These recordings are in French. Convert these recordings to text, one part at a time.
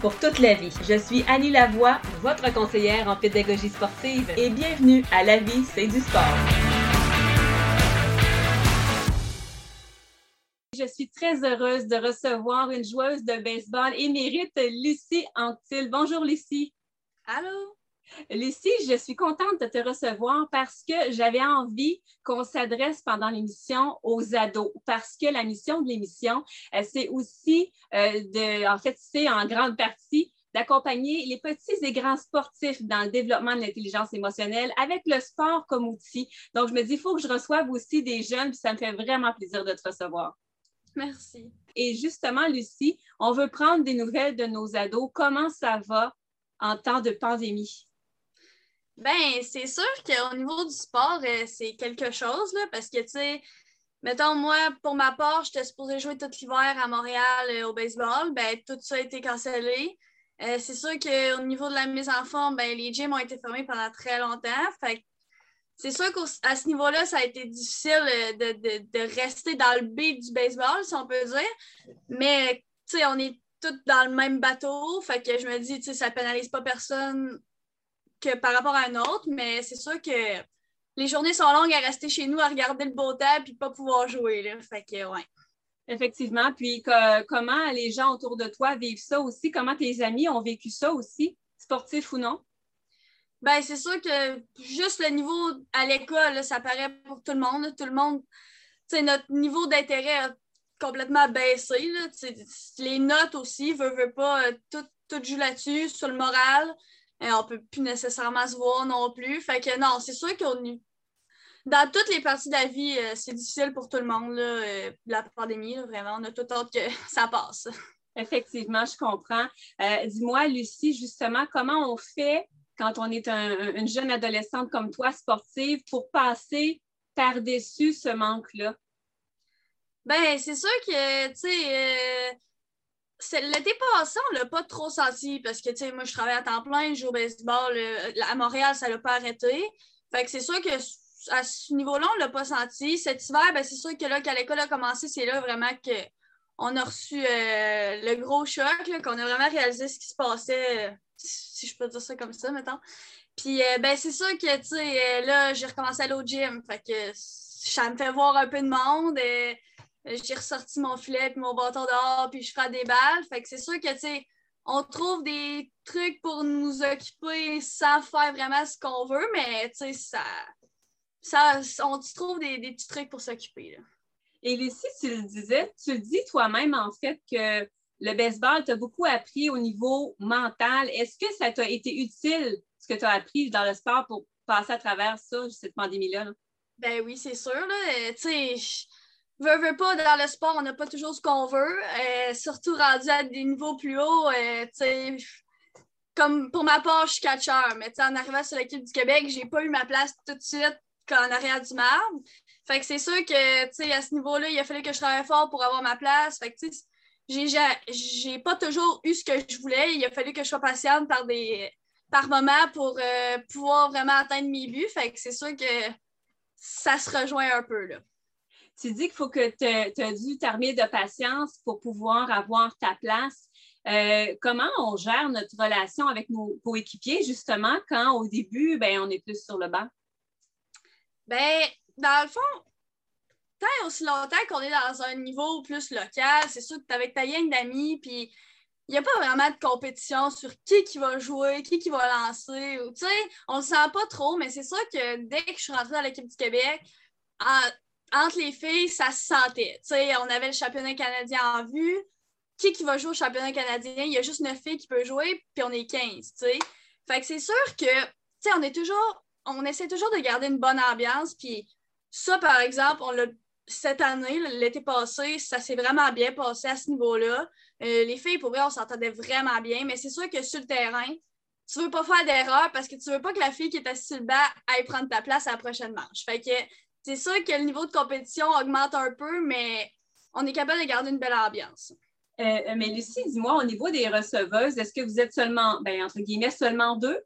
pour toute la vie. Je suis Annie Lavoie, votre conseillère en pédagogie sportive et bienvenue à La vie, c'est du sport. Je suis très heureuse de recevoir une joueuse de baseball émérite, Lucie Anctil. Bonjour Lucie. Allô? Lucie, je suis contente de te recevoir parce que j'avais envie qu'on s'adresse pendant l'émission aux ados, parce que la mission de l'émission, euh, c'est aussi euh, de, en fait, c'est en grande partie d'accompagner les petits et grands sportifs dans le développement de l'intelligence émotionnelle avec le sport comme outil. Donc, je me dis, il faut que je reçoive aussi des jeunes, puis ça me fait vraiment plaisir de te recevoir. Merci. Et justement, Lucie, on veut prendre des nouvelles de nos ados. Comment ça va en temps de pandémie? Ben, c'est sûr qu'au niveau du sport, euh, c'est quelque chose, là, parce que, tu sais, mettons, moi, pour ma part, j'étais supposée jouer tout l'hiver à Montréal euh, au baseball. Ben, tout ça a été cancellé. Euh, c'est sûr qu'au niveau de la mise en forme, ben, les gyms ont été fermés pendant très longtemps. Fait c'est sûr qu'à ce niveau-là, ça a été difficile de, rester dans le beat du baseball, si on peut dire. Mais, tu sais, on est tous dans le même bateau. Fait que je me dis, tu sais, ça pénalise pas personne que par rapport à un autre, mais c'est sûr que les journées sont longues à rester chez nous à regarder le beau temps puis pas pouvoir jouer. Là. Fait que, ouais. Effectivement. Puis comment les gens autour de toi vivent ça aussi? Comment tes amis ont vécu ça aussi, sportifs ou non? Ben, c'est sûr que juste le niveau à l'école, ça paraît pour tout le monde. Tout le monde, tu notre niveau d'intérêt a complètement baissé. Là. Les notes aussi, veut, veut pas, euh, tout, tout joue là-dessus, sur le moral. Et on peut plus nécessairement se voir non plus. Fait que non, c'est sûr qu'on dans toutes les parties de la vie, euh, c'est difficile pour tout le monde, là, euh, la pandémie, vraiment. On a tout hâte que ça passe. Effectivement, je comprends. Euh, dis-moi, Lucie, justement, comment on fait quand on est une jeune adolescente comme toi, sportive, pour passer par-dessus ce manque-là? Ben, c'est sûr que, tu sais, L'été passé, on l'a pas trop senti parce que, tu sais, moi, je travaille à temps plein, je joue au baseball. Euh, à Montréal, ça l'a pas arrêté. Fait que c'est sûr que à ce niveau-là, on l'a pas senti. Cet hiver, ben, c'est sûr que là, quand l'école a commencé, c'est là vraiment qu'on a reçu euh, le gros choc, qu'on a vraiment réalisé ce qui se passait, euh, si je peux dire ça comme ça, mettons. Puis, ben, c'est sûr que, tu sais, là, j'ai recommencé à aller au gym. Fait que ça me fait voir un peu de monde. J'ai ressorti mon filet puis mon bâton dehors, puis je ferai des balles. Fait que c'est sûr que, tu sais, on trouve des trucs pour nous occuper sans faire vraiment ce qu'on veut, mais, tu sais, ça, ça, on trouve des, des petits trucs pour s'occuper. Et Lucie, tu le disais, tu le dis toi-même, en fait, que le baseball t'a beaucoup appris au niveau mental. Est-ce que ça t'a été utile, ce que tu as appris dans le sport pour passer à travers ça, cette pandémie-là? Là? Ben oui, c'est sûr. Là. Tu sais, veux, veux pas, dans le sport, on n'a pas toujours ce qu'on veut. Euh, surtout rendu à des niveaux plus hauts, euh, comme pour ma part, je suis catcheur, mais en arrivant sur l'équipe du Québec, j'ai pas eu ma place tout de suite en arrière du marbre. Fait que c'est sûr que, tu à ce niveau-là, il a fallu que je travaille fort pour avoir ma place. Fait que, tu j'ai pas toujours eu ce que je voulais. Il a fallu que je sois patiente par des par moment pour euh, pouvoir vraiment atteindre mes buts. Fait que c'est sûr que ça se rejoint un peu, là tu dis qu'il faut que tu as dû t'armer de patience pour pouvoir avoir ta place. Euh, comment on gère notre relation avec nos coéquipiers, justement, quand au début, ben, on est plus sur le banc? Ben, dans le fond, tant aussi longtemps qu'on est dans un niveau plus local, c'est sûr que tu avec ta gang d'amis, puis il n'y a pas vraiment de compétition sur qui qui va jouer, qui qui va lancer. Sais, on le sent pas trop, mais c'est sûr que dès que je suis rentrée dans l'équipe du Québec, entre les filles, ça se sentait. on avait le championnat canadien en vue. Qui qui va jouer au championnat canadien? Il y a juste neuf filles qui peuvent jouer, puis on est 15. Fait que c'est sûr que on est toujours. On essaie toujours de garder une bonne ambiance. Puis ça, par exemple, on cette année, l'été passé, ça s'est vraiment bien passé à ce niveau-là. Euh, les filles, pour vrai, on s'entendait vraiment bien, mais c'est sûr que sur le terrain, tu veux pas faire d'erreur parce que tu veux pas que la fille qui est assise sur le banc aille prendre ta place à la prochaine manche. Fait que c'est sûr que le niveau de compétition augmente un peu, mais on est capable de garder une belle ambiance. Euh, mais Lucie, dis-moi, au niveau des receveuses, est-ce que vous êtes seulement, ben, entre guillemets, seulement deux?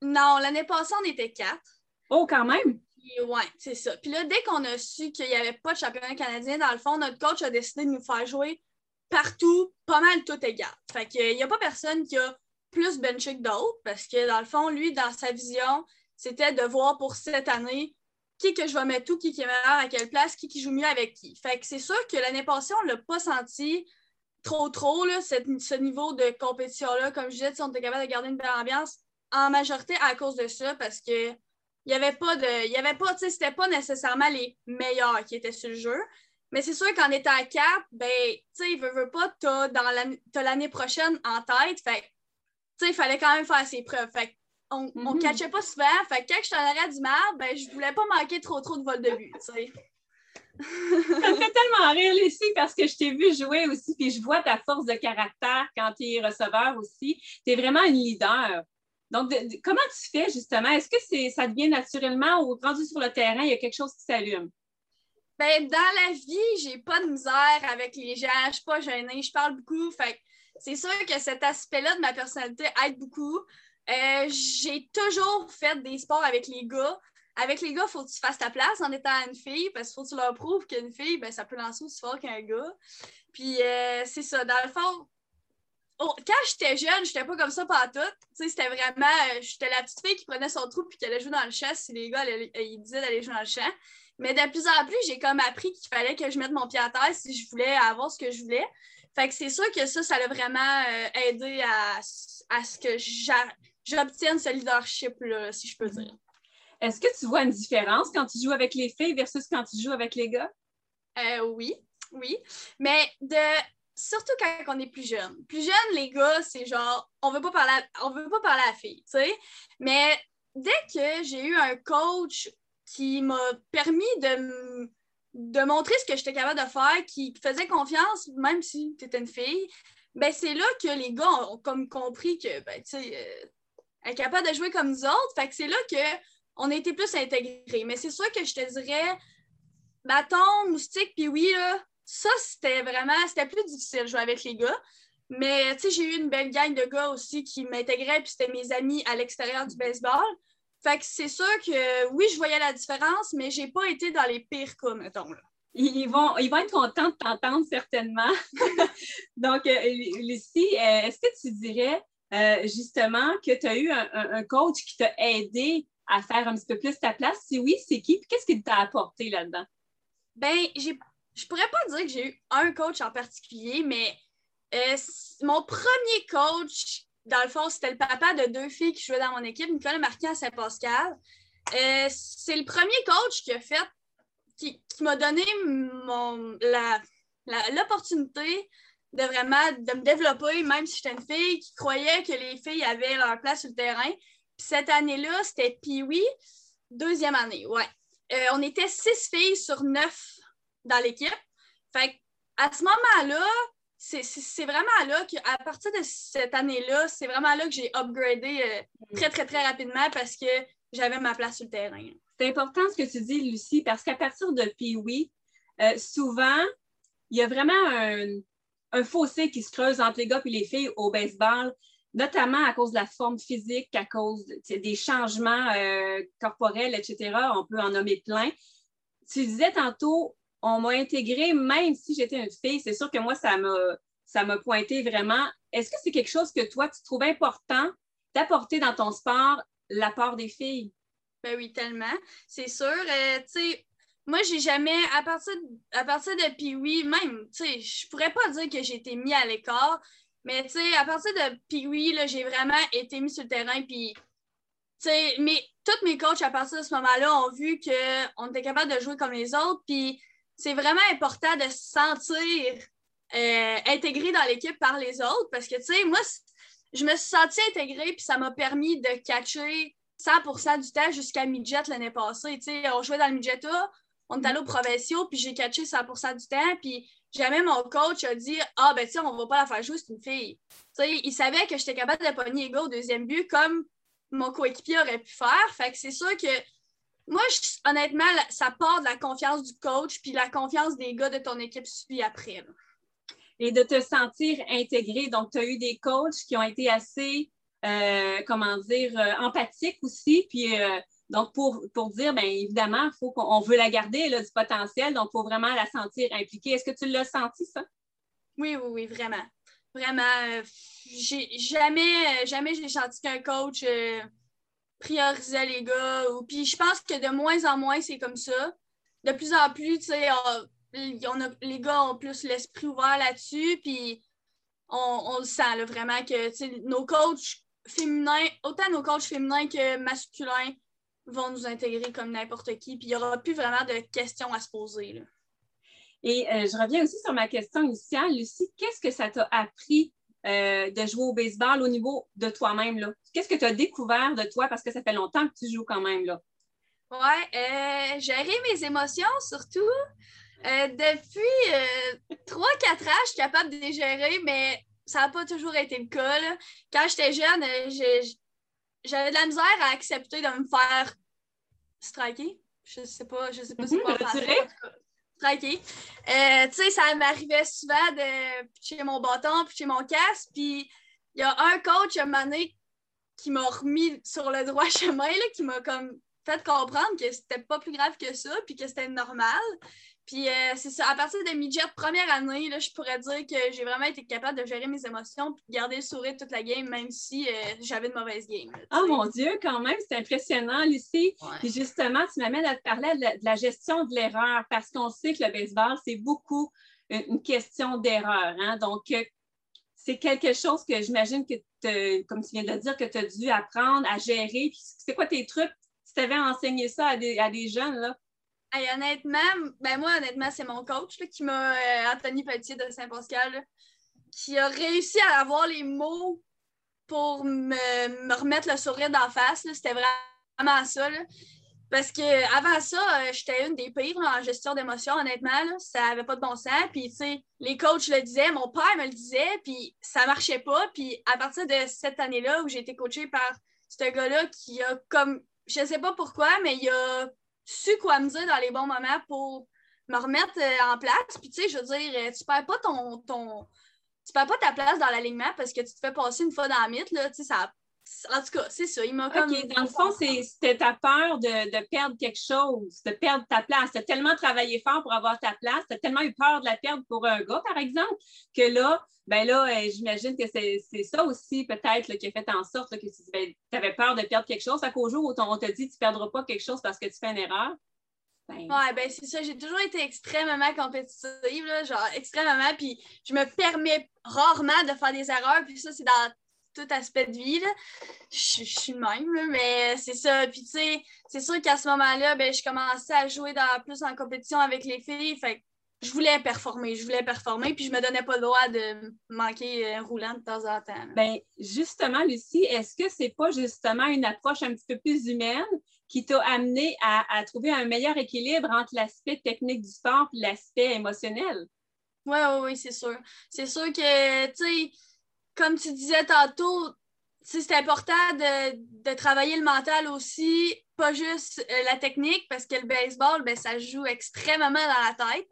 Non, l'année passée, on était quatre. Oh, quand même! Oui, c'est ça. Puis là, dès qu'on a su qu'il n'y avait pas de championnat canadien, dans le fond, notre coach a décidé de nous faire jouer partout, pas mal tout égal. Fait qu'il n'y a pas personne qui a plus benché que d'autres, parce que dans le fond, lui, dans sa vision, c'était de voir pour cette année qui que je vais mettre tout, qui, qui est meilleur à quelle place, qui, qui joue mieux avec qui. Fait que c'est sûr que l'année passée, on ne l'a pas senti trop, trop, là, ce niveau de compétition-là. Comme je disais, on était capable de garder une belle ambiance en majorité à cause de ça, parce que il n'y avait pas de. Il y avait pas, tu sais, c'était pas nécessairement les meilleurs qui étaient sur le jeu. Mais c'est sûr qu'en étant à cap, ben, tu sais, il veut, veut pas, t'as l'année prochaine en tête. Fait tu sais, il fallait quand même faire ses preuves. On ne mm-hmm. catchait pas souvent. Fait que quand je t'en arrêt du mal, ben, je voulais pas manquer trop trop de vol de but, tu sais. ça me fait tellement rire, Lucie, parce que je t'ai vu jouer aussi, puis je vois ta force de caractère quand tu es receveur aussi. Tu es vraiment une leader. Donc, comment tu fais justement? Est-ce que c'est, ça devient naturellement ou rendu sur le terrain, il y a quelque chose qui s'allume? Ben, dans la vie, j'ai pas de misère avec les gens, je suis pas gênée, je parle beaucoup. Fait c'est sûr que cet aspect-là de ma personnalité aide beaucoup. Euh, j'ai toujours fait des sports avec les gars. Avec les gars, il faut que tu fasses ta place en étant une fille, parce qu'il faut que tu leur prouves qu'une fille, ben, ça peut lancer aussi fort qu'un gars. Puis euh, c'est ça. Dans le fond, oh, quand j'étais jeune, j'étais pas comme ça pas tout. C'était vraiment, euh, j'étais la petite fille qui prenait son trou puis qui allait jouer dans le champ si les gars ils disaient d'aller jouer dans le champ. Mais de plus en plus, j'ai comme appris qu'il fallait que je mette mon pied à terre si je voulais avoir ce que je voulais. Fait que c'est sûr que ça, ça a vraiment aidé à, à ce que j'obtienne ce leadership-là, si je peux dire. Est-ce que tu vois une différence quand tu joues avec les filles versus quand tu joues avec les gars? Euh, oui, oui. Mais de surtout quand on est plus jeune. Plus jeune, les gars, c'est genre on veut pas parler on veut pas parler à la fille, tu sais. Mais dès que j'ai eu un coach qui m'a permis de, de montrer ce que j'étais capable de faire, qui faisait confiance, même si tu étais une fille, ben c'est là que les gars ont, comme compris que ben, tu sais, euh, est capable de jouer comme nous autres. Fait que c'est là qu'on a été plus intégrés. Mais c'est sûr que je te dirais, bâton, moustique, puis oui, là, ça, c'était vraiment, c'était plus difficile de jouer avec les gars. Mais, tu sais, j'ai eu une belle gang de gars aussi qui m'intégraient, puis c'était mes amis à l'extérieur du baseball. Fait que c'est sûr que, oui, je voyais la différence, mais j'ai pas été dans les pires cas, mettons, là. Ils vont, ils vont être contents de t'entendre, certainement. Donc, euh, Lucie, euh, est-ce que tu dirais euh, justement, que tu as eu un, coach qui t'a aidé à faire un petit peu plus ta place? Si oui, c'est qui? Qu'est-ce qu'il t'a apporté là-dedans? Ben, je pourrais pas dire que j'ai eu un coach en particulier, mais euh, mon premier coach, dans le fond, c'était le papa de deux filles qui jouaient dans mon équipe, Nicolas Marquis à Saint-Pascal. Euh, c'est le premier coach qui a fait, qui, m'a donné l'opportunité de vraiment de me développer, même si j'étais une fille qui croyait que les filles avaient leur place sur le terrain. Puis cette année-là, c'était Pee-Wee, deuxième année, ouais. Euh, on était six filles sur neuf dans l'équipe. Fait à ce moment-là, c'est vraiment là qu'à partir de cette année-là, c'est vraiment là que j'ai upgradé euh, mm. très, très, très rapidement parce que j'avais ma place sur le terrain. C'est important ce que tu dis, Lucie, parce qu'à partir de Pee-Wee, euh, souvent, il y a vraiment un, un fossé qui se creuse entre les gars et les filles au baseball, notamment à cause de la forme physique, à cause des changements euh, corporels, etc. On peut en nommer plein. Tu disais tantôt, on m'a intégré même si j'étais une fille. C'est sûr que moi, ça m'a, ça m'a pointé vraiment. Est-ce que c'est quelque chose que toi, tu trouves important d'apporter dans ton sport l'apport des filles? Ben oui, tellement. C'est sûr. Euh, tu sais, moi, j'ai jamais, à partir, à partir de Pee-Wee, même, tu sais, je pourrais pas dire que j'ai été mis à l'écart, mais tu sais, à partir de Pee-Wee, j'ai vraiment été mis sur le terrain, puis, tu sais, mais tous mes coachs à partir de ce moment-là ont vu qu'on était capable de jouer comme les autres, puis c'est vraiment important de se sentir euh, intégré dans l'équipe par les autres, parce que, tu sais, moi, je me suis sentie intégrée, puis ça m'a permis de catcher 100% du temps jusqu'à midget l'année passée. Tu sais, on jouait dans le midget on est allé aux provinciaux, puis j'ai catché 100 du temps, puis jamais mon coach a dit Ah, ben, tu sais, on va pas la faire jouer, c'est une fille. Tu sais, il savait que j'étais capable de pogner les gars au deuxième but, comme mon coéquipier aurait pu faire. Fait que c'est sûr que moi, honnêtement, ça part de la confiance du coach, puis la confiance des gars de ton équipe suit après. Et de te sentir intégré. Donc, tu as eu des coachs qui ont été assez, euh, comment dire, euh, empathiques aussi, puis euh, donc, pour, pour dire, bien évidemment, faut qu'on veut la garder, là, du potentiel, donc il faut vraiment la sentir impliquée. Est-ce que tu l'as senti, ça? Oui, oui, oui, vraiment. Vraiment. Euh, jamais, jamais j'ai senti qu'un coach euh, priorisait les gars. Ou, puis je pense que de moins en moins, c'est comme ça. De plus en plus, tu sais, les gars ont plus l'esprit ouvert là-dessus, puis on, le sent vraiment que nos coachs féminins, autant nos coachs féminins que masculins, vont nous intégrer comme n'importe qui, puis il n'y aura plus vraiment de questions à se poser. Et euh, je reviens aussi sur ma question initiale, Lucie. Qu'est-ce que ça t'a appris euh, de jouer au baseball au niveau de toi-même? Qu'est-ce que tu as découvert de toi? Parce que ça fait longtemps que tu joues quand même? Là? Ouais, euh, gérer mes émotions surtout. depuis 3-4 ans, je suis capable de les gérer, mais ça n'a pas toujours été le cas. Quand j'étais jeune, j'avais de la misère à accepter de me faire striker. Je sais pas, je sais pas si quoi Striker. Euh, tu sais, ça m'arrivait souvent de pitcher mon bâton, pitcher mon casque, puis il y a un coach à un moment donné qui m'a remis sur le droit chemin, là, qui m'a comme fait comprendre que c'était pas plus grave que ça, puis que c'était normal. Puis euh, c'est ça, à partir de midget première année, là, je pourrais dire que j'ai vraiment été capable de gérer mes émotions et de garder le sourire toute la game, même si euh, j'avais de mauvaises games. oh mon Dieu, quand même, c'est impressionnant, Lucie. Puis justement, tu m'amènes à te parler de la, gestion de l'erreur, parce qu'on sait que le baseball, c'est beaucoup une question d'erreur. Hein? Donc, euh, c'est quelque chose que j'imagine que, comme tu viens de dire, que tu as dû apprendre à gérer. c'est quoi tes trucs? Si tu avais enseigné ça à des, à des jeunes, là, honnêtement, ben moi, honnêtement, c'est mon coach qui m'a, euh, Anthony Pelletier de Saint-Pascal, qui a réussi à avoir les mots pour me, remettre le sourire d'en face. C'était vraiment ça. Parce que avant ça, euh, j'étais une des pires en gestion d'émotions, honnêtement. Ça n'avait pas de bon sens. Puis, tu sais, les coachs le disaient, mon père me le disait, puis ça marchait pas. Puis, à partir de cette année-là où j'ai été coachée par ce gars-là qui a comme, je sais pas pourquoi, mais il a su quoi me dire dans les bons moments pour me remettre euh, en place. Puis, tu sais, je veux dire, euh, tu perds pas ton, ton. Tu perds pas ta place dans l'alignement parce que tu te fais passer une fois dans la mythe, là. Tu sais, ça en tout cas, c'est ça. Il m'a comme. dans le fond, c'était ta peur de, perdre quelque chose, de perdre ta place. Tu as tellement travaillé fort pour avoir ta place, tu as tellement eu peur de la perdre pour un gars, par exemple, que là, ben là, euh, j'imagine que c'est ça aussi, peut-être, qui a fait en sorte que tu ben, avais peur de perdre quelque chose. À qu'au jour où on te dit tu ne perdras pas quelque chose parce que tu fais une erreur. Ben... Ouais, ben c'est ça. J'ai toujours été extrêmement compétitive, genre extrêmement. Puis je me permets rarement de faire des erreurs. Puis ça, c'est dans tout aspect de vie. Je, suis même, mais c'est ça. Puis, tu sais, c'est sûr qu'à ce moment-là, ben, je commençais à jouer dans, plus en compétition avec les filles. Fait je voulais performer, je voulais performer, puis je me donnais pas le droit de manquer un roulant de temps en temps. Ben, justement, Lucie, est-ce que c'est pas justement une approche un petit peu plus humaine qui t'a amené à, à, trouver un meilleur équilibre entre l'aspect technique du sport et l'aspect émotionnel? Oui, oui, oui, c'est sûr. C'est sûr que, tu sais, comme tu disais tantôt, c'est important de, travailler le mental aussi, pas juste euh, la technique, parce que le baseball, ben, ça joue extrêmement dans la tête.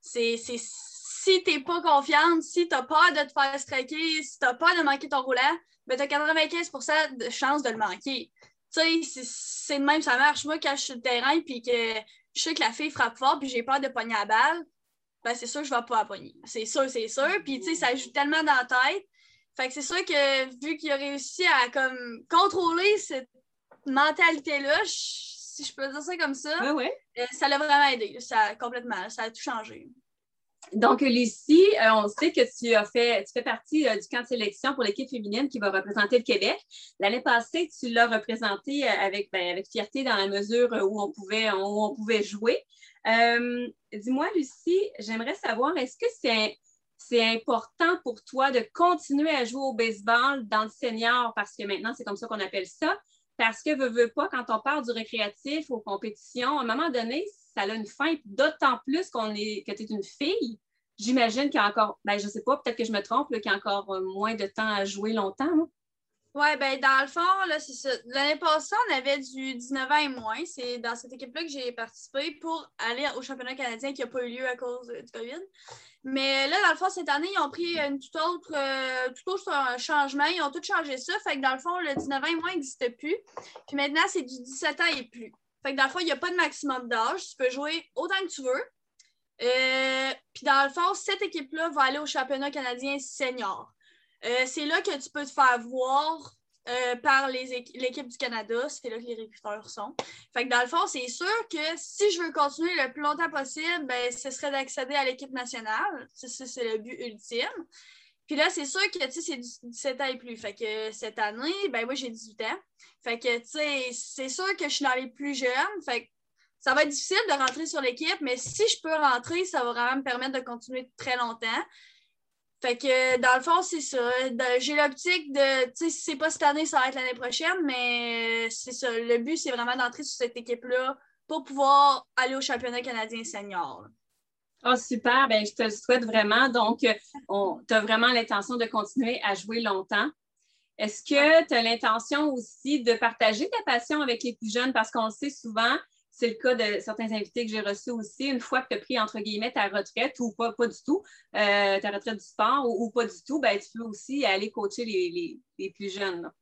C'est, si tu n'es pas confiante, si tu as peur de te faire striker, si tu as peur de manquer ton roulant, ben, tu as 95% de chances de le manquer. Tu sais, c'est de même, ça marche. Moi, quand je suis sur le terrain puis que je sais que la fille frappe fort puis j'ai peur de pogner la balle, ben, c'est sûr que je ne vais pas la pogner. C'est sûr, c'est sûr. Puis, tu sais, ça joue tellement dans la tête fait que c'est sûr que vu qu'il a réussi à comme contrôler cette mentalité-là, si je peux dire ça comme ça, euh, ça l'a vraiment aidé. Ça, complètement, ça a tout changé. Donc, Lucie, euh, on sait que tu as fait, tu fais partie euh, du camp de sélection pour l'équipe féminine qui va représenter le Québec. L'année passée, tu l'as représenté avec, ben, avec fierté dans la mesure où on pouvait, où on pouvait jouer. Dis-moi, Lucie, j'aimerais savoir, est-ce que c'est c'est important pour toi de continuer à jouer au baseball dans le senior parce que maintenant, c'est comme ça qu'on appelle ça. Parce que, veux, veux pas, quand on parle du récréatif aux compétitions, à un moment donné, ça a une fin. D'autant plus qu'on est, que tu es une fille. J'imagine qu'il y a encore, ben, je sais pas, peut-être que je me trompe, qu'il y a encore euh, moins de temps à jouer longtemps. Oui, ben dans le fond, là, c'est ça. L'année passée, on avait du 19 ans et moins. C'est dans cette équipe-là que j'ai participé pour aller au championnat canadien qui n'a pas eu lieu à cause du COVID. Mais là, dans le fond, cette année, ils ont pris une tout autre, euh, tout autre changement. Ils ont tout changé ça. Fait que dans le fond, le 19 ans et moins n'existe plus. Puis maintenant, c'est du 17 ans et plus. Fait que dans le fond, il n'y a pas de maximum d'âge. Tu peux jouer autant que tu veux. Euh, puis dans le fond, cette équipe-là va aller au championnat canadien senior. Euh, c'est là que tu peux te faire voir euh, par l'équipe du Canada. C'est là que les recruteurs sont. Fait que dans le fond, c'est sûr que si je veux continuer le plus longtemps possible, ben, ce serait d'accéder à l'équipe nationale. C'est le but ultime. Puis là, c'est sûr que c'est 17 ans et plus. Fait que cette année, ben moi, j'ai 18 ans. Fait que, c'est sûr que je suis dans les plus jeunes. Fait que ça va être difficile de rentrer sur l'équipe, mais si je peux rentrer, ça va vraiment me permettre de continuer très longtemps. Fait que dans le fond, c'est ça. J'ai l'optique de, tu sais, si c'est pas cette année, ça va être l'année prochaine, mais c'est ça. Le but, c'est vraiment d'entrer sur cette équipe-là pour pouvoir aller au championnat canadien senior. Oh, super. Ben, je te le souhaite vraiment. Donc, tu as vraiment l'intention de continuer à jouer longtemps. Est-ce que tu as l'intention aussi de partager ta passion avec les plus jeunes? Parce qu'on le sait souvent, c'est le cas de certains invités que j'ai reçus aussi. Une fois que tu as pris, entre guillemets, ta retraite ou pas, pas du tout, euh, ta retraite du sport ou, pas du tout, ben, tu peux aussi aller coacher les, plus jeunes.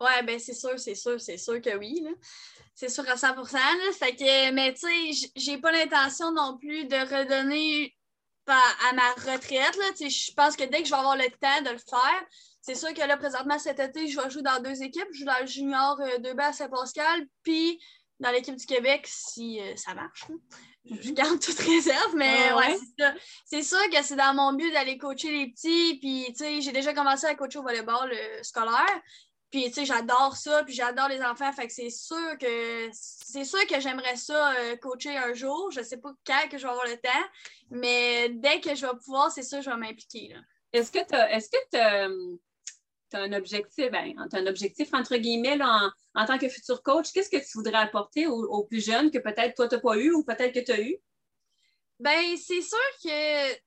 Oui, ben c'est sûr, c'est sûr, c'est sûr que oui. C'est sûr à 100 Fait que, mais tu sais, j'ai pas l'intention non plus de redonner à ma retraite. Je pense que dès que je vais avoir le temps de le faire, c'est sûr que là, présentement, cet été, je vais jouer dans deux équipes. Je joue dans le junior 2B euh, à Saint-Pascal, puis dans l'équipe du Québec si euh, ça marche. Je mhm. garde toute réserve, mais ouais, c'est ça. C'est sûr que c'est dans mon but d'aller coacher les petits. Puis, tu sais, j'ai déjà commencé à coacher au volleyball euh, scolaire. Puis, tu sais, j'adore ça, puis j'adore les enfants. Fait que c'est sûr que c'est sûr que j'aimerais ça euh, coacher un jour. Je sais pas quand que je vais avoir le temps, mais dès que je vais pouvoir, c'est sûr que je vais m'impliquer. Est-ce que tu est-ce que tu as un objectif, ben, un objectif entre guillemets en, tant que futur coach, qu'est-ce que tu voudrais apporter aux, plus jeunes que peut-être toi, tu n'as pas eu ou peut-être que tu as eu? Ben, c'est sûr que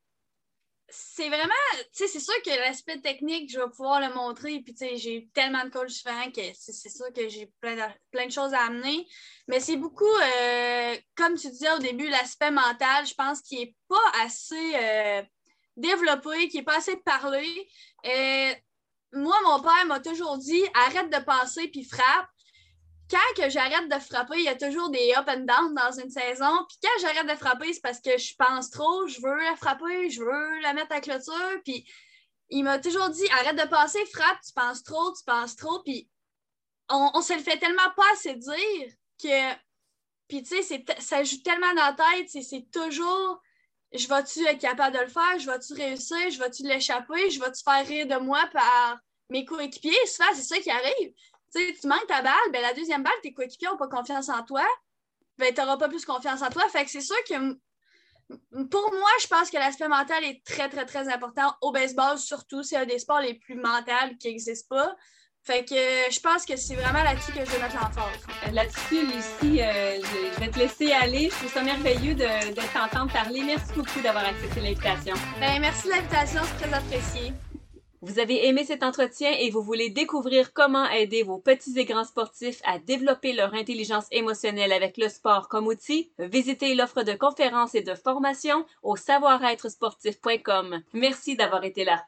c'est vraiment, tu sais, c'est sûr que l'aspect technique, je vais pouvoir le montrer. Puis, tu sais, j'ai tellement de coachs différents que c'est sûr que j'ai plein de, plein de choses à amener. Mais c'est beaucoup, euh, comme tu disais au début, l'aspect mental, je pense qu'il n'est pas assez euh, développé, qui n'est pas assez parlé. Euh, moi, mon père m'a toujours dit arrête de passer puis frappe. Quand j'arrête de frapper, il y a toujours des up and down dans une saison. Puis quand j'arrête de frapper, c'est parce que je pense trop, je veux la frapper, je veux la mettre à clôture. Puis il m'a toujours dit arrête de passer, frappe, tu penses trop, tu penses trop. Puis on, on se le fait tellement pas assez dire que. Puis tu sais, ça joue tellement dans la tête, c'est toujours je vais-tu être capable de le faire? Je vais-tu réussir? Je vais-tu l'échapper? Je vais-tu faire rire de moi par mes coéquipiers? C'est ça qui arrive. Tu tu manques ta balle, ben, la deuxième balle, tes coéquipiers n'ont pas confiance en toi. Ben, tu n'auras pas plus confiance en toi. Fait que c'est sûr que pour moi, je pense que l'aspect mental est très, très, très important au baseball, surtout. C'est un des sports les plus mentaux qui n'existent pas. Fait que je pense que c'est vraiment là-dessus que je vais mettre l'emphase. Euh, là-dessus, Lucie, euh, je, vais te laisser aller. Je trouve ça merveilleux de, de t'entendre parler. Merci beaucoup d'avoir accepté l'invitation. Ben, merci de l'invitation, c'est très apprécié. Vous avez aimé cet entretien et vous voulez découvrir comment aider vos petits et grands sportifs à développer leur intelligence émotionnelle avec le sport comme outil? Visitez l'offre de conférences et de formation au savoir-être sportif.com. Merci d'avoir été là.